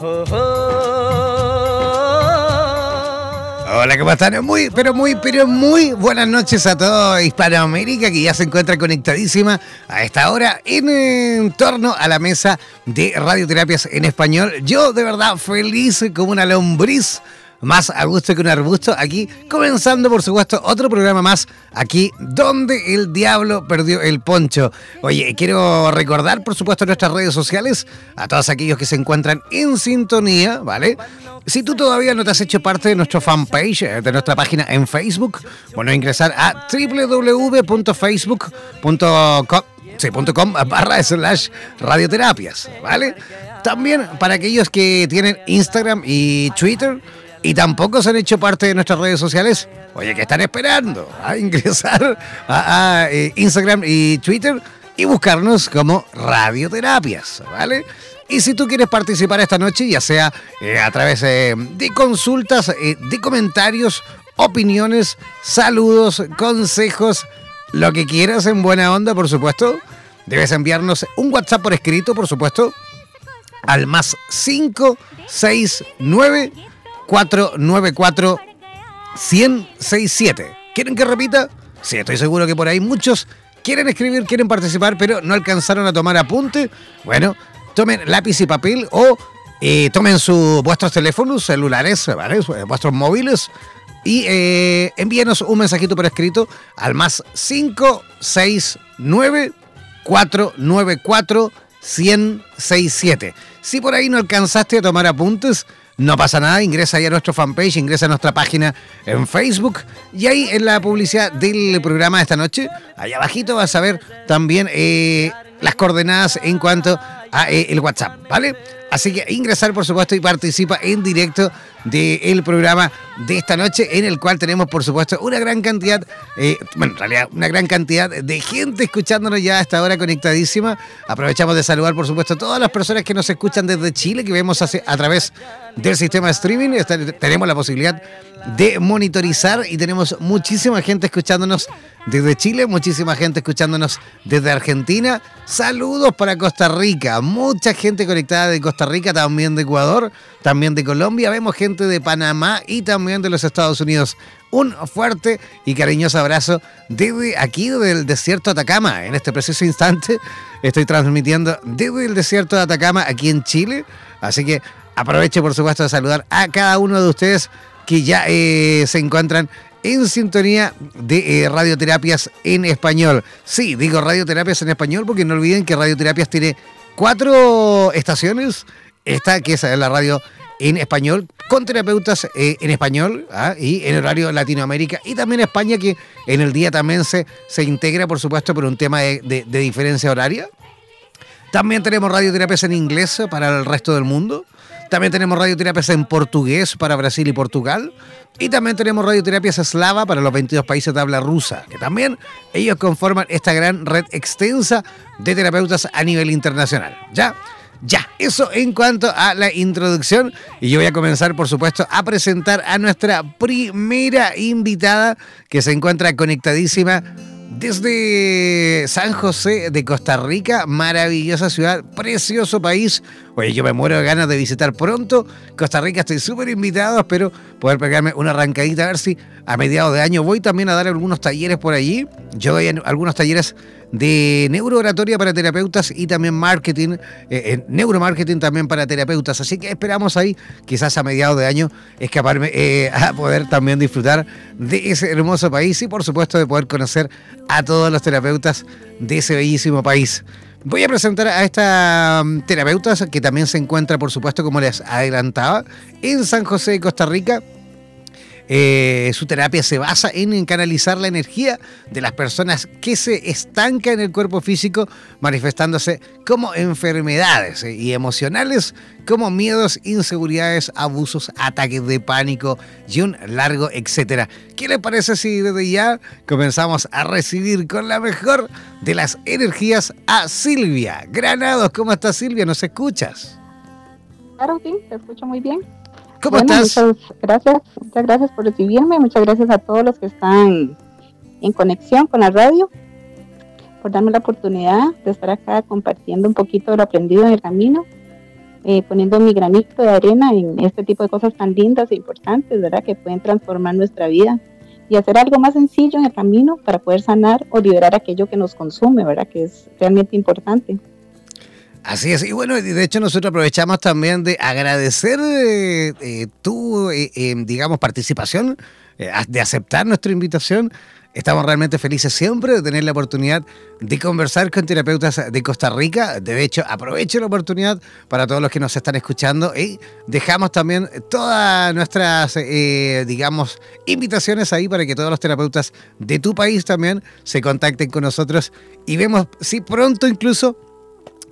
Hola, ¿cómo están? Muy, pero muy, pero muy buenas noches a toda Hispanoamérica que ya se encuentra conectadísima a esta hora en, torno a la mesa de radioterapias en español. Yo de verdad feliz como una lombriz más a gusto que un arbusto. Aquí comenzando, por supuesto, otro programa más aquí donde el diablo perdió el poncho. Oye, quiero recordar, por supuesto, nuestras redes sociales a todos aquellos que se encuentran en sintonía, ¿vale? Si tú todavía no te has hecho parte de nuestro fanpage, eh, de nuestra página en Facebook, bueno, ingresar a www.facebook.com barra slash radioterapias, ¿vale? También para aquellos que tienen Instagram y Twitter, y tampoco se han hecho parte de nuestras redes sociales, oye, ¿qué están esperando? A ingresar a, eh, Instagram y Twitter y buscarnos como Radioterapias, ¿vale? Y si tú quieres participar esta noche, ya sea eh, a través de consultas, eh, de comentarios, opiniones, saludos, consejos, lo que quieras en buena onda, por supuesto, debes enviarnos un WhatsApp por escrito, por supuesto, al más 569 494 1067. ¿Quieren que repita? Sí, estoy seguro que por ahí muchos quieren escribir, quieren participar, pero no alcanzaron a tomar apunte. Bueno, tomen lápiz y papel o eh, tomen su, vuestros teléfonos celulares, ¿vale? vuestros móviles y eh, envíenos un mensajito por escrito al más 569 494 1067. Si por ahí no alcanzaste a tomar apuntes, no pasa nada, ingresa ahí a nuestro fanpage, ingresa a nuestra página en Facebook y ahí en la publicidad del programa de esta noche, ahí abajito vas a ver también eh, las coordenadas en cuanto a eh, el WhatsApp, ¿vale? Así que ingresar, por supuesto, y participa en directo del programa de esta noche, en el cual tenemos, por supuesto, una gran cantidad, eh, bueno, en realidad, una gran cantidad de gente escuchándonos ya a esta hora conectadísima. Aprovechamos de saludar, por supuesto, a todas las personas que nos escuchan desde Chile, que vemos a, través del sistema de streaming. tenemos la posibilidad de monitorizar y tenemos muchísima gente escuchándonos desde Chile, muchísima gente escuchándonos desde Argentina. Saludos para Costa Rica, mucha gente conectada de Costa Costa Rica, también de Ecuador, también de Colombia, vemos gente de Panamá y también de los Estados Unidos. Un fuerte y cariñoso abrazo desde aquí del desierto de Atacama. En este preciso instante estoy transmitiendo desde el desierto de Atacama aquí en Chile. Así que aproveche por supuesto de saludar a cada uno de ustedes que ya eh, se encuentran en sintonía de eh, radioterapias en español. Sí, digo radioterapias en español porque no olviden que radioterapias tiene cuatro estaciones. Esta que es la radio en español, con terapeutas eh, en español ¿ah? y en horario Latinoamérica y también España, que en el día también se, se integra, por supuesto, por un tema de, de diferencia horaria. También tenemos radioterapias en inglés para el resto del mundo. También tenemos radioterapias en portugués para Brasil y Portugal. Y también tenemos radioterapias eslava para los 22 países de habla rusa, que también ellos conforman esta gran red extensa de terapeutas a nivel internacional. ¿Ya? Ya, eso en cuanto a la introducción. Y yo voy a comenzar, por supuesto, a presentar a nuestra primera invitada que se encuentra conectadísima desde San José de Costa Rica, maravillosa ciudad, precioso país. Oye, yo me muero de ganas de visitar pronto Costa Rica, estoy súper invitado, espero poder pegarme una arrancadita, a ver si a mediados de año voy también a dar algunos talleres por allí. Yo doy algunos talleres de neurooratoria para terapeutas y también marketing, eh, neuromarketing también para terapeutas. Así que esperamos ahí, quizás a mediados de año, escaparme eh, a poder también disfrutar de ese hermoso país y por supuesto de poder conocer a todos los terapeutas de ese bellísimo país. Voy a presentar a esta mm, terapeuta que también se encuentra, por supuesto, como les adelantaba, en San José de Costa Rica eh, su terapia se basa en, canalizar la energía de las personas que se estancan en el cuerpo físico, manifestándose como enfermedades eh, y emocionales, como miedos, inseguridades, abusos, ataques de pánico y un largo etcétera. ¿Qué les parece si desde ya comenzamos a recibir con la mejor de las energías a Silvia Granados? ¿Cómo estás Silvia? ¿Nos escuchas? Claro, sí, te escucho muy bien. ¿Cómo estás? Muchas gracias, muchas gracias por recibirme, muchas gracias a todos los que están en conexión con la radio, por darme la oportunidad de estar acá compartiendo un poquito de lo aprendido en el camino, eh, poniendo mi granito de arena en este tipo de cosas tan lindas e importantes, ¿verdad? Que pueden transformar nuestra vida y hacer algo más sencillo en el camino para poder sanar o liberar aquello que nos consume, ¿verdad? Que es realmente importante. Así es, y bueno, de hecho nosotros aprovechamos también de agradecer eh, eh, tu, eh, digamos, participación, de aceptar nuestra invitación. Estamos realmente felices siempre de tener la oportunidad de conversar con terapeutas de Costa Rica. De hecho, aprovecho la oportunidad para todos los que nos están escuchando y dejamos también todas nuestras, digamos, invitaciones ahí para que todos los terapeutas de tu país también se contacten con nosotros y vemos si pronto incluso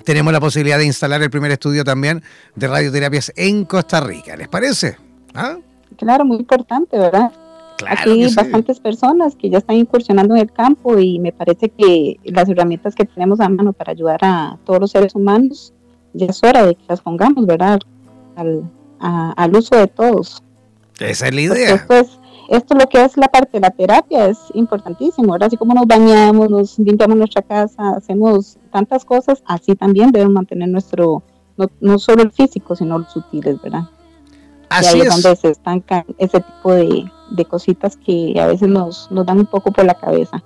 tenemos la posibilidad de instalar el primer estudio también de radioterapias en Costa Rica. ¿Les parece? ¿Ah? Claro, muy importante, ¿verdad? Claro Aquí hay bastantes personas que ya están incursionando en el campo y me parece que las herramientas que tenemos a mano para ayudar a todos los seres humanos, ya es hora de que las pongamos, ¿verdad? Al, uso de todos. Esa es la idea. esto es, esto lo que es la parte de la terapia es importantísimo, ¿verdad? Así como nos bañamos, nos limpiamos nuestra casa, hacemos tantas cosas, así también debemos mantener nuestro, no, solo el físico, sino los sutiles, ¿verdad? Así y ahí es, donde se estancan ese tipo de, cositas que a veces nos, nos dan un poco por la cabeza.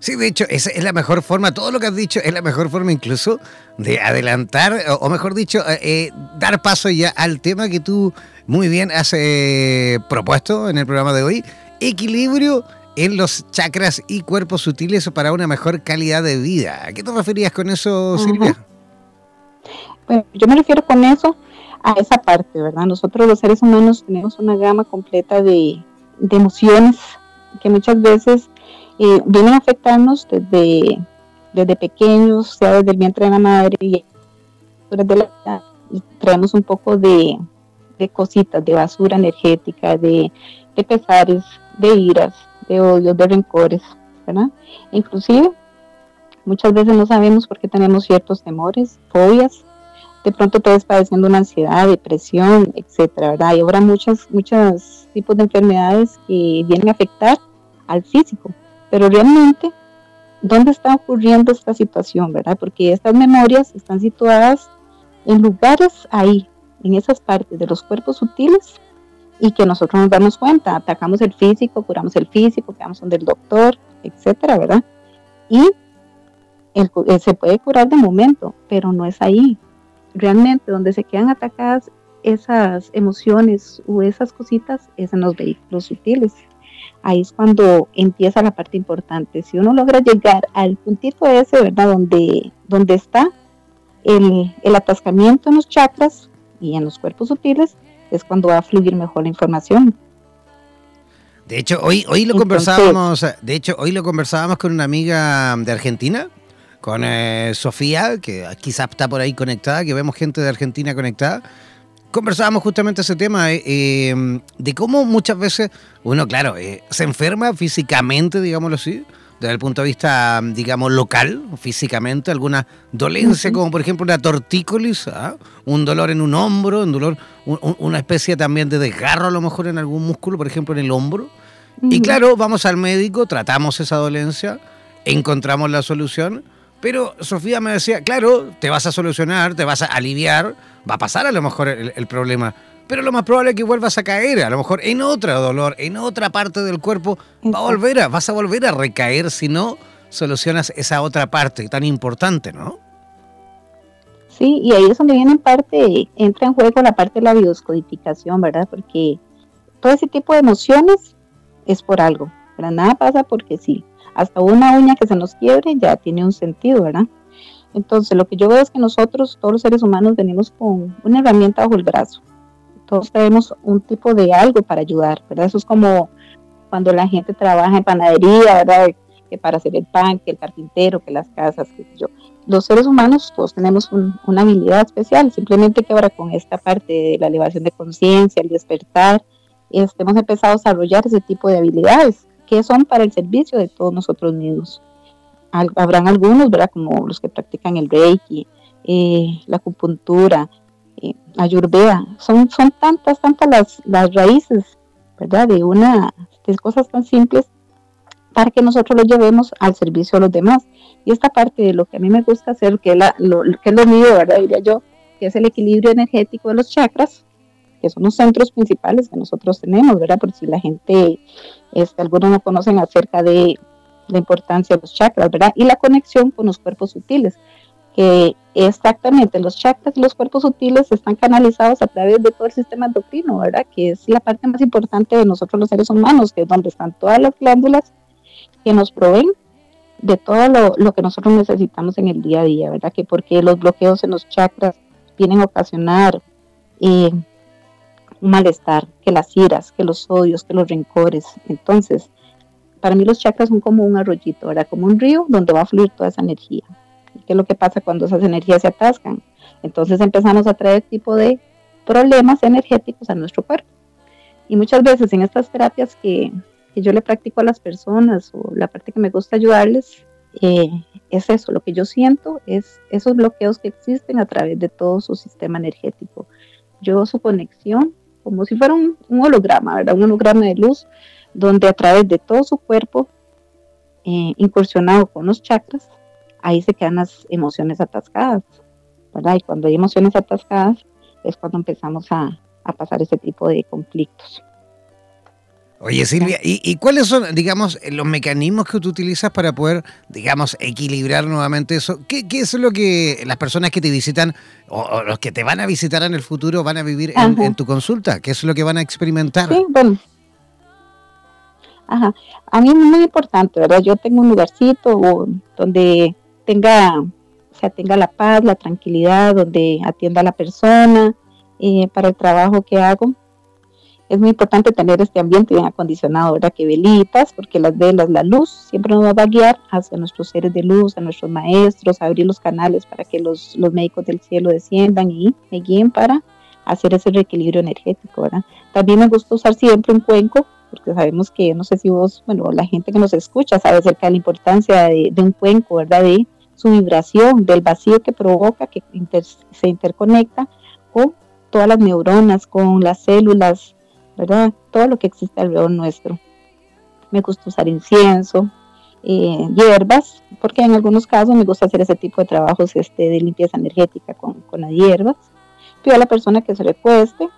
Sí, de hecho, esa es la mejor forma, todo lo que has dicho es la mejor forma incluso de adelantar, o, mejor dicho, eh, eh, dar paso ya al tema que tú muy bien has eh, propuesto en el programa de hoy, equilibrio en los chakras y cuerpos sutiles para una mejor calidad de vida. ¿A qué te referías con eso, Silvia? Bueno, yo me refiero con eso a esa parte, ¿verdad? Nosotros los seres humanos tenemos una gama completa de, de emociones que muchas veces eh, vienen a afectarnos desde, desde pequeños, sea desde el vientre de la madre y desde la traemos un poco de, cositas, de basura energética, de, pesares, de iras, de odios, de rencores, ¿verdad? Inclusive, muchas veces no sabemos por qué tenemos ciertos temores, fobias, de pronto te padeciendo una ansiedad, depresión, etcétera, ¿verdad? Y ahora muchos tipos de enfermedades que vienen a afectar al físico, pero realmente, ¿dónde está ocurriendo esta situación, verdad? Porque estas memorias están situadas en lugares ahí, en esas partes de los cuerpos sutiles y que nosotros nos damos cuenta, atacamos el físico, curamos el físico, quedamos donde el doctor, etcétera, ¿verdad? Y eh, se puede curar de momento, pero no es ahí. Realmente donde se quedan atacadas esas emociones o esas cositas es en los vehículos sutiles. Ahí es cuando empieza la parte importante. Si uno logra llegar al puntito ese, ¿verdad? Donde, donde está el, el atascamiento en los chakras y en los cuerpos sutiles, es cuando va a fluir mejor la información. De hecho, hoy, hoy lo conversábamos, de hecho, hoy lo conversábamos con una amiga de Argentina, con eh, Sofía, que quizás está por ahí conectada, que vemos gente de Argentina conectada. Conversábamos justamente ese tema eh, eh, de cómo muchas veces uno, claro, se enferma físicamente, digámoslo así, desde el punto de vista, digamos, local, físicamente, alguna dolencia, como por ejemplo una tortícolis, ¿ah? un dolor en un hombro, un dolor, una especie también de desgarro a lo mejor en algún músculo, por ejemplo en el hombro. Y claro, vamos al médico, tratamos esa dolencia, encontramos la solución, pero Sofía me decía, claro, te vas a solucionar, te vas a aliviar, va a pasar a lo mejor el problema pero lo más probable es que vuelvas a caer, a lo mejor en otro dolor, en otra parte del cuerpo, va a volver a, vas a volver a recaer si no solucionas esa otra parte tan importante, ¿no? Sí, y ahí es donde viene en parte, entra en juego la parte de la bioscodificación, ¿verdad? Porque todo ese tipo de emociones es por algo, nada pasa porque sí. Hasta una uña que se nos quiebre ya tiene un sentido, ¿verdad? Entonces, lo que yo veo es que nosotros, todos los seres humanos, venimos con una herramienta bajo el brazo todos tenemos un tipo de algo para ayudar, ¿verdad? Eso es como cuando la gente trabaja en panadería, ¿verdad? Que para hacer el pan, que el carpintero, que las casas, que yo. Los seres humanos todos tenemos una habilidad especial, simplemente que ahora con esta parte de la elevación de conciencia, el despertar, hemos empezado a desarrollar ese tipo de habilidades que son para el servicio de todos nosotros mismos. habrán algunos, ¿verdad? Como los que practican el Reiki, eh, la acupuntura, eh, ayurveda. Son, son tantas, tantas las, las raíces, ¿verdad? De una, de cosas tan simples para que nosotros lo llevemos al servicio de los demás. Y esta parte de lo que a mí me gusta hacer, que, la, lo, que es lo mío, ¿verdad? Diría yo, que es el equilibrio energético de los chakras, que son los centros principales que nosotros tenemos, ¿verdad? Por si la gente, este, algunos no conocen acerca de la importancia de los chakras, ¿verdad? Y la conexión con los cuerpos sutiles que exactamente los chakras y los cuerpos sutiles están canalizados a través de todo el sistema endocrino, ¿verdad? Que es la parte más importante de nosotros los seres humanos, que es donde están todas las glándulas que nos proveen de todo lo, que nosotros necesitamos en el día a día, ¿verdad? Que porque los bloqueos en los chakras vienen a ocasionar eh, un malestar, que las iras, que los odios, que los rencores. Entonces, para mí los chakras son como un arroyito, ¿verdad? Como un río donde va a fluir toda esa energía. ¿Qué es lo que pasa cuando esas energías se atascan? Entonces empezamos a traer tipo de problemas energéticos a nuestro cuerpo. Y muchas veces en estas terapias que, yo le practico a las personas o la parte que me gusta ayudarles, eh, es eso, lo que yo siento es esos bloqueos que existen a través de todo su sistema energético. Yo su conexión, como si fuera un, holograma, ¿verdad? Un holograma de luz, donde a través de todo su cuerpo, eh, incursionado con los chakras, ahí se quedan las emociones atascadas, ¿verdad? Y cuando hay emociones atascadas es cuando empezamos a, pasar ese tipo de conflictos. Oye Silvia, ¿y, cuáles son, digamos, los mecanismos que tú utilizas para poder, digamos, equilibrar nuevamente eso? ¿Qué, es lo que las personas que te visitan o, los que te van a visitar en el futuro van a vivir en, tu consulta? ¿Qué es lo que van a experimentar? Sí, bueno. Ajá. A mí es muy importante, ¿verdad? Yo tengo un lugarcito donde tenga, o sea, tenga la paz, la tranquilidad, donde atienda a la persona eh, para el trabajo que hago. Es muy importante tener este ambiente bien acondicionado, ¿verdad? Que velitas, porque las velas, la luz, siempre nos va a guiar hacia nuestros seres de luz, a nuestros maestros, abrir los canales para que los, los médicos del cielo desciendan y me guíen para hacer ese reequilibrio energético, ¿verdad? También me gusta usar siempre un cuenco, porque sabemos que, no sé si vos, bueno, la gente que nos escucha sabe acerca de la importancia de un cuenco, ¿verdad? De su vibración, del vacío que provoca, que se interconecta con todas las neuronas, con las células, ¿verdad? Todo lo que existe alrededor nuestro. Me gusta usar incienso, eh, hierbas, porque en algunos casos me gusta hacer ese tipo de trabajos este, de limpieza energética con, con las hierbas. Pido a la persona que se recueste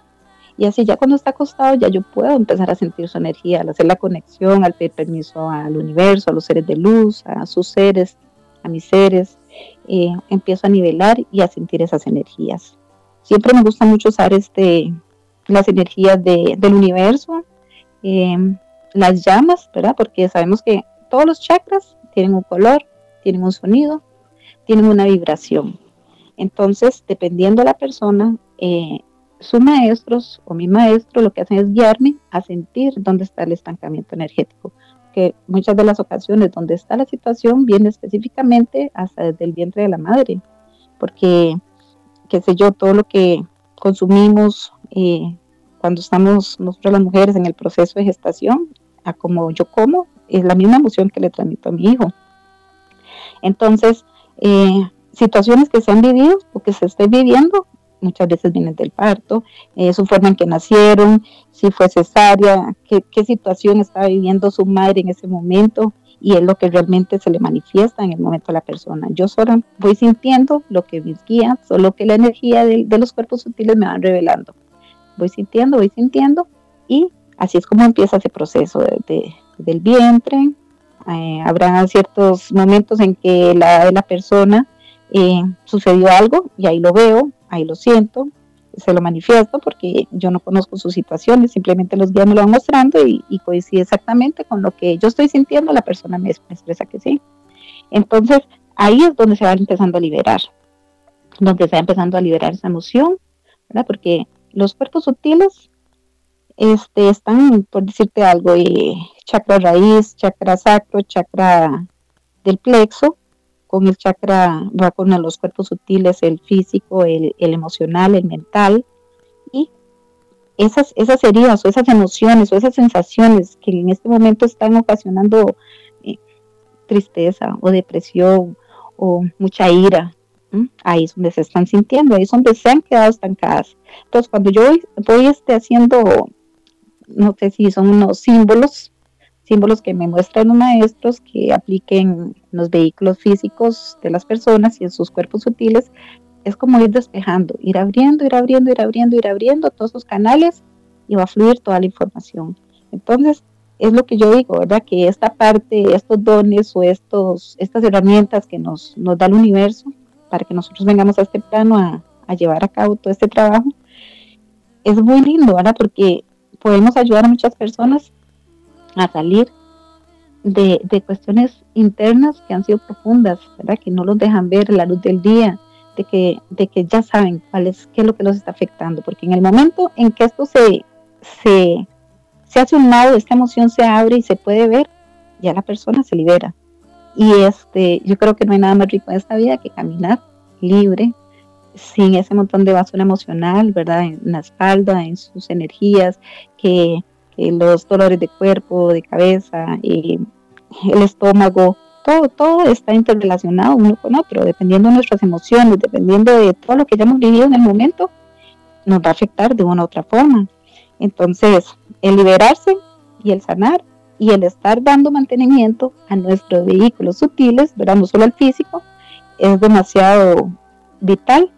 y así ya cuando está acostado ya yo puedo empezar a sentir su energía, al hacer la conexión, al pedir permiso al universo, a los seres de luz, a sus seres, a mis seres, eh, empiezo a nivelar y a sentir esas energías. Siempre me gusta mucho usar este, las energías del universo, eh, las llamas, ¿verdad? Porque sabemos que todos los chakras tienen un color, tienen un sonido, tienen una vibración. Entonces, dependiendo de la persona, eh, sus maestros o mi maestro lo que hacen es guiarme a sentir dónde está el estancamiento energético. Que muchas de las ocasiones donde está la situación viene específicamente hasta desde el vientre de la madre. Porque, qué sé yo, todo lo que consumimos eh, cuando estamos nosotros las mujeres en el proceso de gestación, a como yo como, es la misma emoción que le transmito a mi hijo. Entonces, eh, situaciones que se han vivido o que se estén viviendo, muchas veces vienen del parto, eh, su forma en que nacieron, si fue cesárea, qué, situación estaba viviendo su madre en ese momento y es lo que realmente se le manifiesta en el momento a la persona. Yo solo voy sintiendo lo que mis guías o lo que la energía de los cuerpos sutiles me van revelando. Voy sintiendo, voy sintiendo y así es como empieza ese proceso de, del vientre. Eh, habrá ciertos momentos en que la, la persona eh, sucedió algo y ahí lo veo, ahí lo siento, se lo manifiesto porque yo no conozco sus situaciones, simplemente los guías me lo van mostrando y, coincide exactamente con lo que yo estoy sintiendo, la persona me, expresa que sí. Entonces ahí es donde se va empezando a liberar, donde se va empezando a liberar esa emoción, ¿verdad? Porque los cuerpos sutiles este, están, por decirte algo, eh, chakra raíz, chakra sacro, chakra del plexo, con el chakra va con los cuerpos sutiles, el físico, el, emocional, el mental. Y esas, esas heridas o esas emociones o esas sensaciones que en este momento están ocasionando eh, tristeza o depresión o mucha ira, ahí es donde se están sintiendo, ahí es donde se han quedado estancadas. Entonces, cuando yo voy, voy este, haciendo, no sé si son unos símbolos, símbolos que me muestran los maestros que apliquen los vehículos físicos de las personas y en sus cuerpos sutiles, es como ir despejando, ir abriendo, ir abriendo, ir abriendo, ir abriendo todos esos canales y va a fluir toda la información. Entonces, es lo que yo digo, ¿verdad? Que esta parte, estos dones o estos, estas herramientas que nos, nos da el universo para que nosotros vengamos a este plano a, llevar a cabo todo este trabajo, es muy lindo, ¿verdad? Porque podemos ayudar a muchas personas a salir de, cuestiones internas que han sido profundas, ¿verdad? Que no los dejan ver la luz del día, de que, de que ya saben cuál es, qué es lo que los está afectando, porque en el momento en que esto se, se, se hace un lado, esta emoción se abre y se puede ver, ya la persona se libera. Y este, yo creo que no hay nada más rico en esta vida que caminar libre, sin ese montón de basura emocional, ¿verdad? En la espalda, en sus energías, que los dolores de cuerpo, de cabeza, el estómago, todo, todo está interrelacionado uno con otro, dependiendo de nuestras emociones, dependiendo de todo lo que hayamos vivido en el momento, nos va a afectar de una u otra forma. Entonces, el liberarse y el sanar y el estar dando mantenimiento a nuestros vehículos sutiles, ¿verdad? no solo al físico, es demasiado vital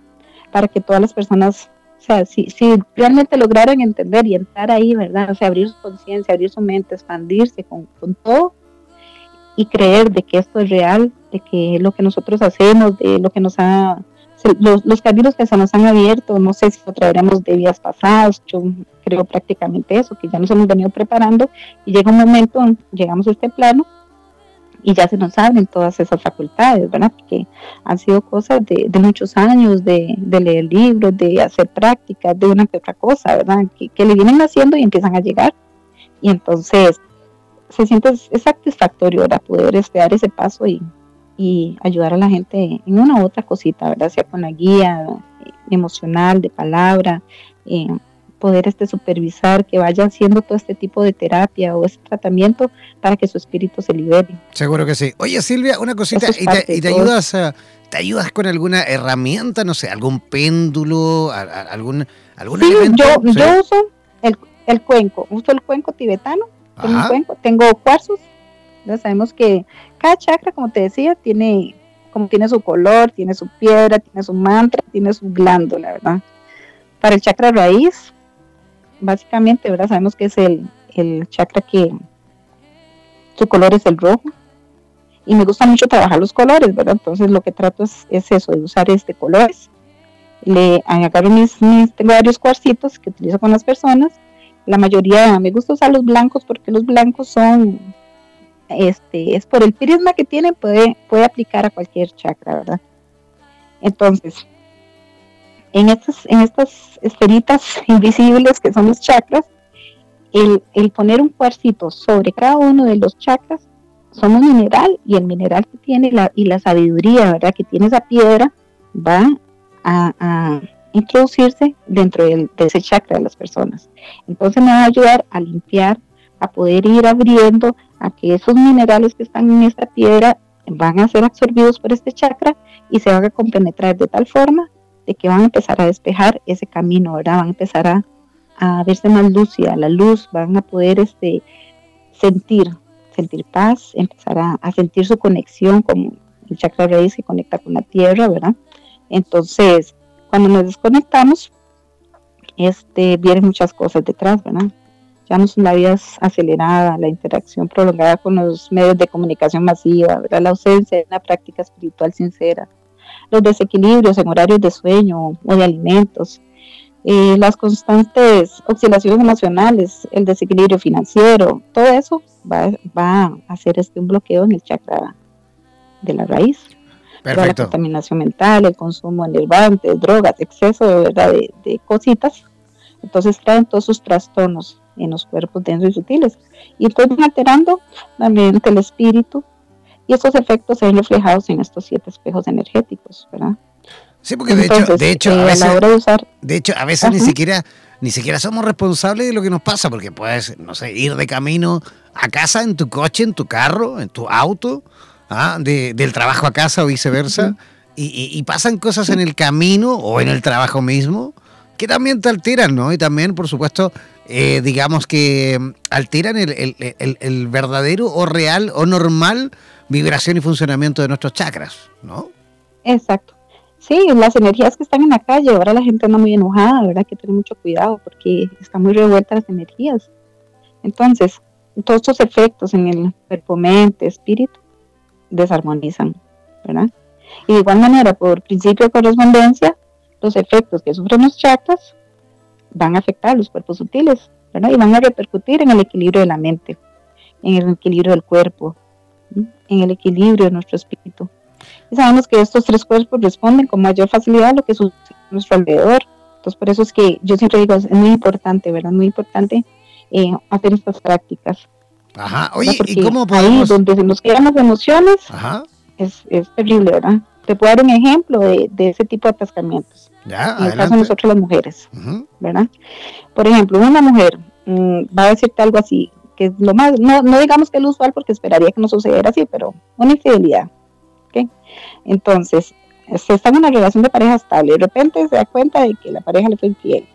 para que todas las personas o sea, si, si realmente lograran entender y entrar ahí, ¿verdad? O sea, abrir su conciencia, abrir su mente, expandirse con, todo y creer de que esto es real, de que lo que nosotros hacemos, de lo que nos ha, los, los caminos que se nos han abierto, no sé si lo traeremos de días pasados, yo creo prácticamente eso, que ya nos hemos venido preparando y llega un momento, llegamos a este plano y ya se nos abren todas esas facultades, ¿verdad? Porque han sido cosas de, muchos años, de, leer libros, de hacer prácticas, de una que otra cosa, ¿verdad? Que, le vienen haciendo y empiezan a llegar. Y entonces se siente satisfactorio, ¿verdad? Poder este, dar ese paso y, ayudar a la gente en una u otra cosita, ¿verdad? Sea con la guía emocional, de palabra, eh, poder este, supervisar que vaya haciendo todo este tipo de terapia o este tratamiento para que su espíritu se libere. Seguro que sí. Oye Silvia, una cosita, ¿y te, ayudas te ayudas con alguna herramienta, no sé, algún péndulo, algún, algún sí, Yo, yo uso el, el, cuenco, uso el cuenco tibetano, tengo, cuenco, tengo cuarzos Sabemos que cada chakra, como te decía, tiene, como tiene su color, tiene su piedra, tiene su mantra, tiene su glándula, ¿verdad? Para el chakra raíz, básicamente, ¿verdad? Sabemos que es el, el chakra que su color es el rojo. Y me gusta mucho trabajar los colores, ¿verdad? Entonces lo que trato es, es eso, de usar este colores. Le agarro mis, mis, tengo varios cuarcitos que utilizo con las personas. La mayoría me gusta usar los blancos porque los blancos son, este, es por el prisma que tiene, puede, puede aplicar a cualquier chakra, ¿verdad? Entonces, en estas, en estas esferitas invisibles que son los chakras, el, poner un cuarcito sobre cada uno de los chakras, son un mineral y el mineral que tiene la, y la sabiduría, ¿verdad? Que tiene esa piedra, va a, introducirse dentro de ese chakra de las personas. Entonces me va a ayudar a limpiar, a poder ir abriendo a que esos minerales que están en esta piedra van a ser absorbidos por este chakra y se van a compenetrar de tal forma de que van a empezar a despejar ese camino, ¿verdad? Van a empezar a, a verse más lúcida, la luz, van a poder este, sentir, sentir paz, empezar a, sentir su conexión con el chakra raíz que conecta con la tierra, ¿verdad? Entonces, cuando nos desconectamos, este, vienen muchas cosas detrás, ¿verdad? Ya no son la vida acelerada, la interacción prolongada con los medios de comunicación masiva, ¿verdad? la ausencia de una práctica espiritual sincera, los desequilibrios en horarios de sueño o de alimentos, eh, las constantes oscilaciones emocionales, el desequilibrio financiero, todo eso va, a hacer este un bloqueo en el chakra de la raíz. Perfecto. La contaminación mental, el consumo enervante, drogas, exceso de, de, cositas, entonces traen todos sus trastornos en los cuerpos densos y sutiles. Y entonces alterando la mente, el espíritu, y esos efectos se ven reflejados en estos siete espejos energéticos, ¿verdad? Sí, porque de hecho, de hecho, a veces, de, hecho, a veces ni siquiera ni siquiera somos responsables de lo que nos pasa, porque puedes, no sé, ir de camino a casa en tu coche, en tu carro, en tu auto, ¿ah? del trabajo a casa o viceversa, y, pasan cosas en el camino o en el trabajo mismo que también te alteran, ¿no? Y también, por supuesto, eh, digamos que alteran el, el verdadero o real o normal vibración y funcionamiento de nuestros chakras, ¿no? Exacto. Sí, las energías que están en la calle, ahora la gente anda muy enojada, ¿verdad? Hay que tener mucho cuidado porque están muy revueltas las energías. Entonces, todos estos efectos en el cuerpo, mente, espíritu, desarmonizan, ¿verdad? Y de igual manera, por principio de correspondencia, los efectos que sufren los chakras van a afectar a los cuerpos sutiles, ¿verdad? Y van a repercutir en el equilibrio de la mente, en el equilibrio del cuerpo, en el equilibrio de nuestro espíritu. Y sabemos que estos tres cuerpos responden con mayor facilidad a lo que sucede a nuestro alrededor. Entonces, por eso es que yo siempre digo, es muy importante, ¿verdad? Muy importante eh, hacer estas prácticas. Ajá, oye, ¿y cómo podemos...? Ahí donde se nos quedan las emociones, Es, terrible, ¿verdad? Te puedo dar un ejemplo de, ese tipo de atascamientos. Ya, en el caso de nosotros las mujeres, ¿verdad? Por ejemplo, una mujer mm, va a decirte algo así, que es lo más, no, no digamos que es lo usual porque esperaría que no sucediera así, pero una infidelidad. Entonces, se está en una relación de pareja estable, de repente se da cuenta de que la pareja le fue infiel.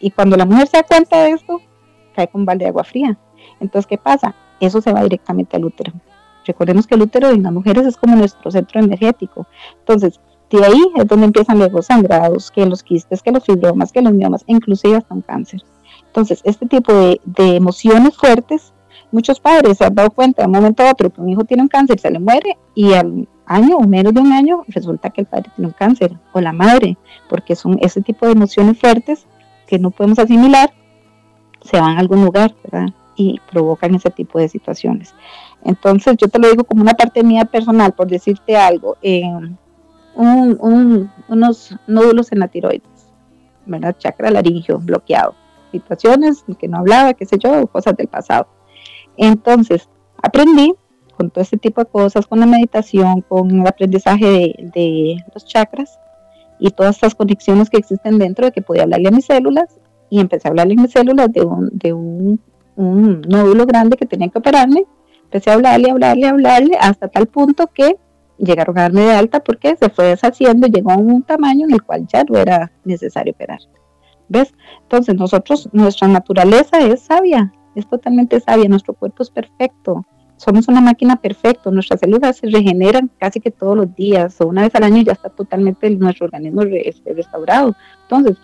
Y cuando la mujer se da cuenta de esto, cae con un balde de agua fría. Entonces, ¿qué pasa? Eso se va directamente al útero. Recordemos que el útero en las mujeres es como nuestro centro energético. Entonces, de ahí es donde empiezan los sangrados, que los quistes, que los fibromas, que los miomas, inclusive hasta un cáncer. Entonces, este tipo de, de emociones fuertes, muchos padres se han dado cuenta de un momento a otro que un hijo tiene un cáncer, se le muere y al año o menos de un año resulta que el padre tiene un cáncer o la madre, porque son ese tipo de emociones fuertes que no podemos asimilar, se van a algún lugar ¿verdad? y provocan ese tipo de situaciones. Entonces yo te lo digo como una parte mía personal, por decirte algo, un, unos nódulos en la tiroides, ¿verdad? chakra laringio bloqueado, situaciones que no hablaba, qué sé yo, cosas del pasado. Entonces aprendí con todo este tipo de cosas, con la meditación, con el aprendizaje de, los chakras y todas estas conexiones que existen dentro de que podía hablarle a mis células y empecé a hablarle a mis células de un, de un, nódulo grande que tenía que operarme. Empecé a hablarle, hablarle, hablarle hasta tal punto que llegaron a darme de alta porque se fue deshaciendo y llegó a un tamaño en el cual ya no era necesario operar. ¿Ves? Entonces nosotros, nuestra naturaleza es sabia, es totalmente sabia, nuestro cuerpo es perfecto, somos una máquina perfecta, nuestras células se regeneran casi que todos los días, o una vez al año ya está totalmente nuestro organismo este, restaurado. Entonces,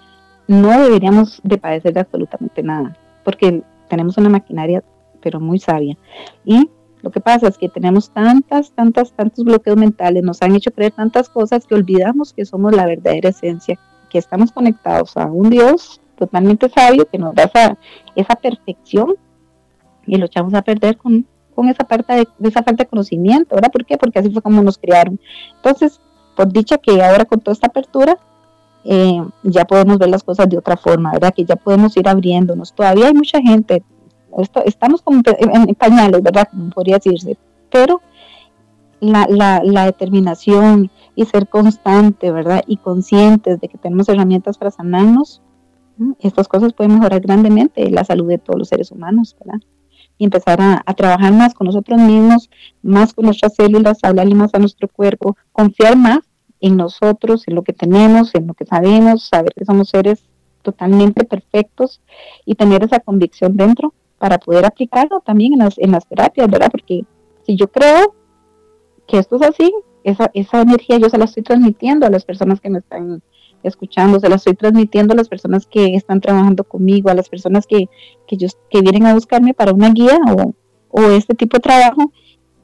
no deberíamos de padecer de absolutamente nada, porque tenemos una maquinaria, pero muy sabia. Y lo que pasa es que tenemos tantas, tantas, tantos bloqueos mentales, nos han hecho creer tantas cosas que olvidamos que somos la verdadera esencia, que estamos conectados a un Dios totalmente sabio que nos da esa, esa perfección y lo echamos a perder con, con esa, parte de, esa falta de conocimiento, ¿verdad? ¿Por qué? Porque así fue como nos criaron. Entonces, por dicha que ahora con toda esta apertura, eh, ya podemos ver las cosas de otra forma, ¿verdad? Que ya podemos ir abriéndonos. Todavía hay mucha gente, estamos como en pañales, ¿verdad? Podría decirse, pero la, la, determinación y ser constante, ¿verdad? Y conscientes de que tenemos herramientas para sanarnos, estas cosas pueden mejorar grandemente la salud de todos los seres humanos, ¿verdad? Y empezar a, a trabajar más con nosotros mismos, más con nuestras células, hablarle más a nuestro cuerpo, confiar más en nosotros, en lo que tenemos, en lo que sabemos, saber que somos seres totalmente perfectos y tener esa convicción dentro para poder aplicarlo también en las, en las terapias, ¿verdad? Porque si yo creo que esto es así, esa, esa energía yo se la estoy transmitiendo a las personas que me están escuchando, se la estoy transmitiendo a las personas que están trabajando conmigo, a las personas que, que, que vienen a buscarme para una guía o, o este tipo de trabajo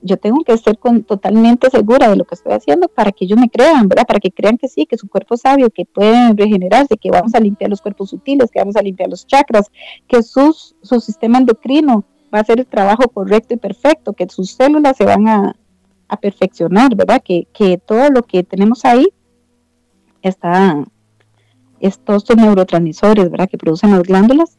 yo tengo que ser totalmente segura de lo que estoy haciendo para que ellos me crean, ¿verdad? Para que crean que sí, que su cuerpo es sabio, que pueden regenerarse, que vamos a limpiar los cuerpos sutiles, que vamos a limpiar los chakras, que sus, su sistema endocrino va a hacer el trabajo correcto y perfecto, que sus células se van a, perfeccionar, ¿verdad? Que, que, todo lo que tenemos ahí está, estos neurotransmisores, ¿verdad? Que producen las glándulas,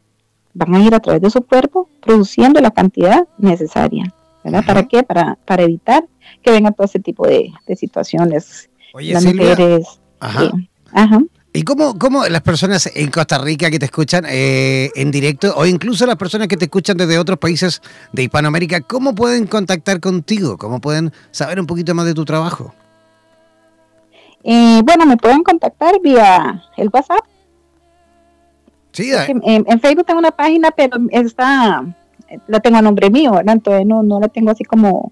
van a ir a través de su cuerpo produciendo la cantidad necesaria. ¿Para qué? Para, para evitar que venga todo ese tipo de, situaciones. Oye, las mujeres. Ajá. ajá. ¿Y cómo, cómo, las personas en Costa Rica que te escuchan eh, en directo o incluso las personas que te escuchan desde otros países de Hispanoamérica, cómo pueden contactar contigo? ¿Cómo pueden saber un poquito más de tu trabajo? Eh, bueno, me pueden contactar vía el WhatsApp. Sí, en, en, Facebook tengo una página, pero está la tengo a nombre mío, ¿verdad? Entonces no, no la tengo así como,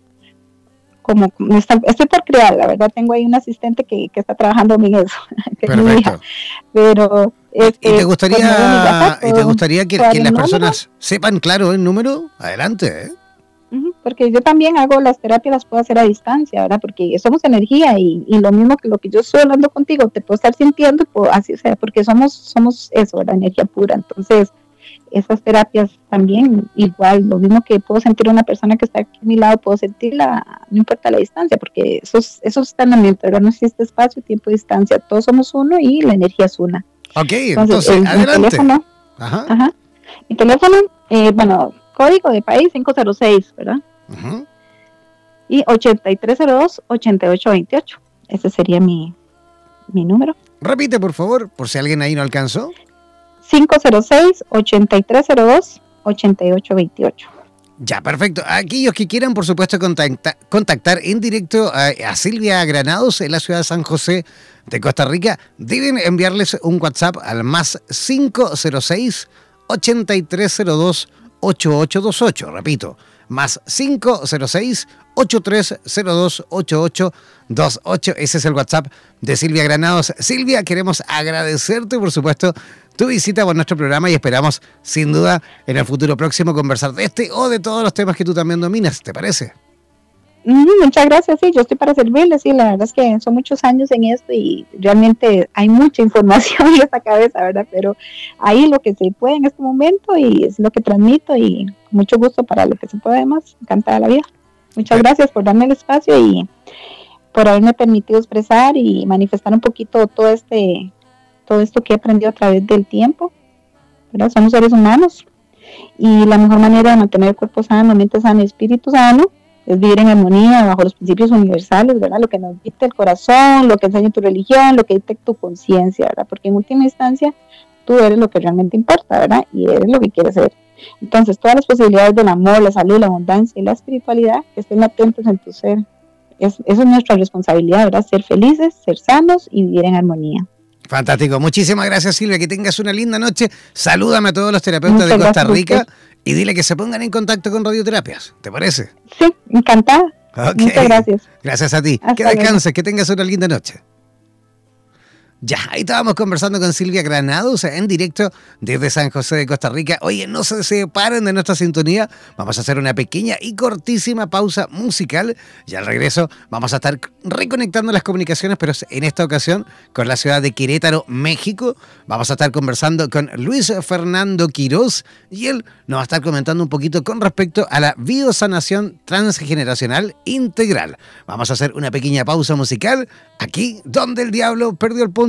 como, estoy por crear, la verdad, tengo ahí un asistente que, que está trabajando en eso, Perfecto. pero... ¿Y te este, gustaría, ¿y te gustaría que, las personas sepan claro el número? Adelante, ¿eh? porque yo también hago las terapias, las puedo hacer a distancia, ¿verdad? Porque somos energía y, y, lo mismo que lo que yo estoy hablando contigo, te puedo estar sintiendo, así sea, porque somos, somos eso, la energía pura. Entonces, esas terapias también igual, lo mismo que puedo sentir una persona que está aquí a mi lado, puedo sentirla, no importa la distancia, porque eso, eso está en la mente, no existe espacio, tiempo, distancia, todos somos uno y la energía es una. Ok, entonces, adelante. Mi teléfono, ajá. Ajá, mi teléfono eh, bueno, código de país 506, ¿verdad? Y 8302-8828, ese sería mi, mi número. Repite, por favor, por si alguien ahí no alcanzó. 506-8302-8828. Ya, perfecto. Aquellos que quieran, por supuesto, contactar en directo a, Silvia Granados en la ciudad de San José de Costa Rica, deben enviarles un WhatsApp al más 506 8302 8828. Repito, más 506 8302 8828. Ese es el WhatsApp de Silvia Granados. Silvia, queremos agradecerte, por supuesto, tu visita por nuestro programa y esperamos, sin duda, en el futuro próximo conversar de este o de todos los temas que tú también dominas. ¿Te parece? muchas gracias, sí, yo estoy para servirles, sí, la verdad es que son muchos años en esto y realmente hay mucha información en esta cabeza, ¿verdad? Pero ahí lo que se puede en este momento y es lo que transmito y mucho gusto para lo que se puede más, encantada la vida. Muchas gracias por darme el espacio y por haberme permitido expresar y manifestar un poquito todo este todo esto que he aprendido a través del tiempo. ¿verdad? Somos seres humanos y la mejor manera de mantener el cuerpo sano, mente sana y espíritu sano es vivir en armonía bajo los principios universales, ¿verdad? Lo que nos dicta el corazón, lo que enseña tu religión, lo que dicta tu conciencia, ¿verdad? Porque en última instancia tú eres lo que realmente importa, ¿verdad? Y eres lo que quieres ser. Entonces, todas las posibilidades del amor, la salud, la abundancia y la espiritualidad estén atentos en tu ser. Es, eso es nuestra responsabilidad, ¿verdad? Ser felices, ser sanos y vivir en armonía. Fantástico. Muchísimas gracias, Silvia. Que tengas una linda noche. Salúdame a todos los terapeutas de Costa Rica y dile que se pongan en contacto con radioterapias. ¿Te parece? Sí, encantada. Muchas gracias. Gracias a ti. que descanses, que tengas una linda noche. Ya, ahí estábamos conversando con Silvia Granados en directo desde San José de Costa Rica. Oye, no se separen de nuestra sintonía. Vamos a hacer una pequeña y cortísima pausa musical. Y al regreso vamos a estar reconectando las comunicaciones, pero en esta ocasión con la ciudad de Querétaro, México. Vamos a estar conversando con Luis Fernando Quirós y él nos va a estar comentando un poquito con respecto a la biosanación transgeneracional integral. Vamos a hacer una pequeña pausa musical aquí donde el diablo perdió el punto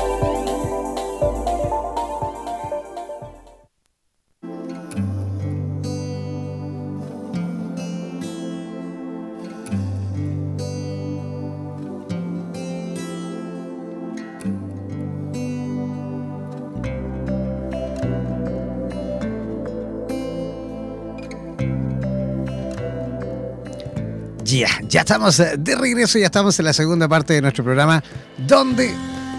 Ya, estamos eh, de regreso, ya estamos en la segunda parte de nuestro programa, donde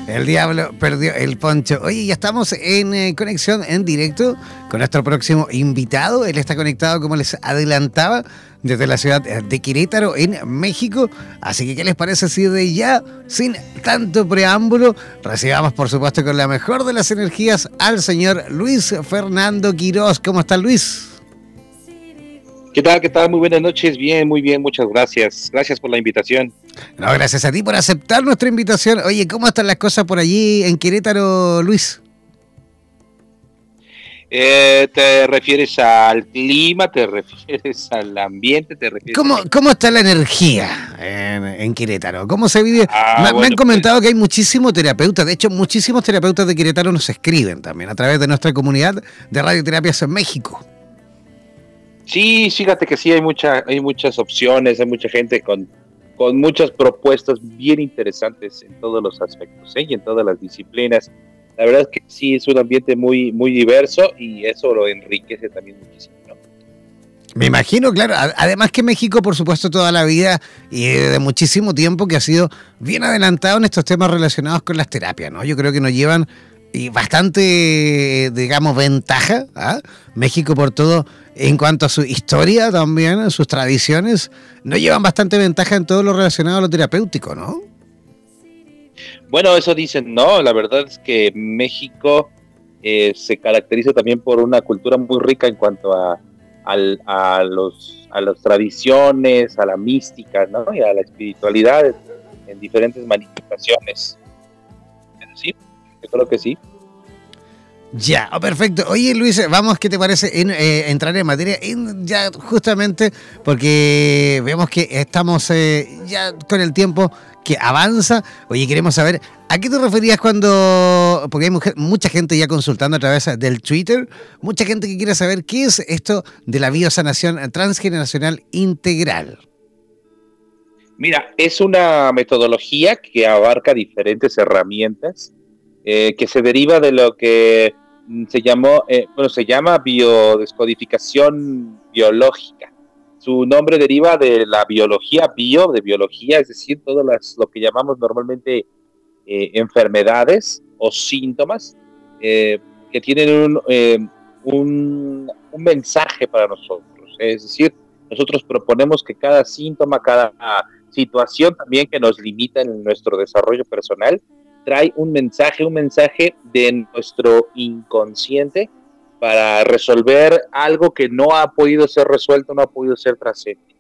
el diablo perdió el poncho. Oye, ya estamos en eh, conexión en directo con nuestro próximo invitado. Él está conectado, como les adelantaba, desde la ciudad de Querétaro, en México. Así que, ¿qué les parece si de ya, sin tanto preámbulo, recibamos, por supuesto, con la mejor de las energías al señor Luis Fernando Quirós? ¿Cómo está Luis? ¿Qué tal? ¿Qué tal? Muy buenas noches. Bien, muy bien. Muchas gracias. Gracias por la invitación. No, gracias a ti por aceptar nuestra invitación. Oye, ¿cómo están las cosas por allí en Querétaro, Luis? Eh, ¿Te refieres al clima? ¿Te refieres al ambiente? ¿Te refieres ¿Cómo, ¿Cómo está la energía en, Querétaro? ¿Cómo se vive? Ah, me, han comentado pues. que hay muchísimos terapeutas. De hecho, muchísimos terapeutas de Querétaro nos escriben también a través de nuestra comunidad de radioterapias en México. Sí, fíjate que sí, hay, mucha, hay muchas opciones, hay mucha gente con, con muchas propuestas bien interesantes en todos los aspectos ¿eh? y en todas las disciplinas. La verdad es que sí, es un ambiente muy, muy diverso y eso lo enriquece también muchísimo. Me imagino, claro. Además que México, por supuesto, toda la vida y de muchísimo tiempo que ha sido bien adelantado en estos temas relacionados con las terapias, ¿no? Yo creo que nos llevan y bastante, digamos, ventaja. ¿ah? México por todo, en cuanto a su historia también, sus tradiciones, no llevan bastante ventaja en todo lo relacionado a lo terapéutico, ¿no? Bueno, eso dicen, no, la verdad es que México eh, se caracteriza también por una cultura muy rica en cuanto a, a, los, a las tradiciones, a la mística, ¿no? Y a la espiritualidad en diferentes manifestaciones. Es decir, yo creo que sí. Ya, oh, perfecto. Oye, Luis, vamos, ¿qué te parece eh, entrar en materia? ya justamente porque vemos que estamos eh, ya con el tiempo que avanza. Oye, queremos saber, ¿a qué te referías cuando...? Porque hay mucha gente ya consultando a través del Twitter, mucha gente que quiere saber qué es esto de la biosanación transgeneracional integral. Mira, es una metodología que abarca diferentes herramientas eh, que se deriva de lo que se llamó, eh, bueno, se llama biodescodificación biológica. Su nombre deriva de la biología bio, de biología, es decir, todo las, lo que llamamos normalmente eh, enfermedades o síntomas eh, que tienen un, un, un, mensaje para nosotros. Es decir, nosotros proponemos que cada síntoma, cada situación también que nos limita en nuestro desarrollo personal, trae un mensaje, un mensaje de nuestro inconsciente para resolver algo que no ha podido ser resuelto, no ha podido ser trascendido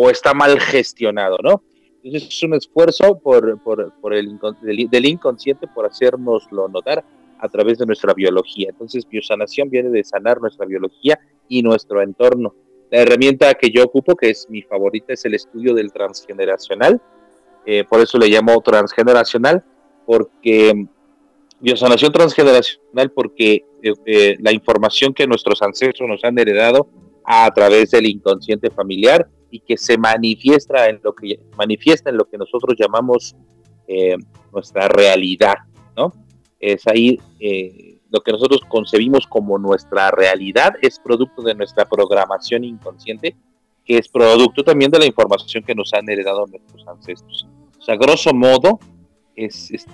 o está mal gestionado, ¿no? Entonces es un esfuerzo por, por, el, del, inconsciente por hacernoslo notar a través de nuestra biología. Entonces biosanación viene de sanar nuestra biología y nuestro entorno. La herramienta que yo ocupo, que es mi favorita, es el estudio del transgeneracional. Eh, por eso le llamo transgeneracional, porque biosanación transgeneracional, porque eh, eh, la información que nuestros ancestros nos han heredado a través del inconsciente familiar y que se manifiesta en lo que manifiesta en lo que nosotros llamamos eh, nuestra realidad, ¿no? Es ahí lo que nosotros concebimos como nuestra realidad es producto de nuestra programación inconsciente, que es producto también de la información que nos han heredado nuestros ancestros. O sea, grosso modo, es, este,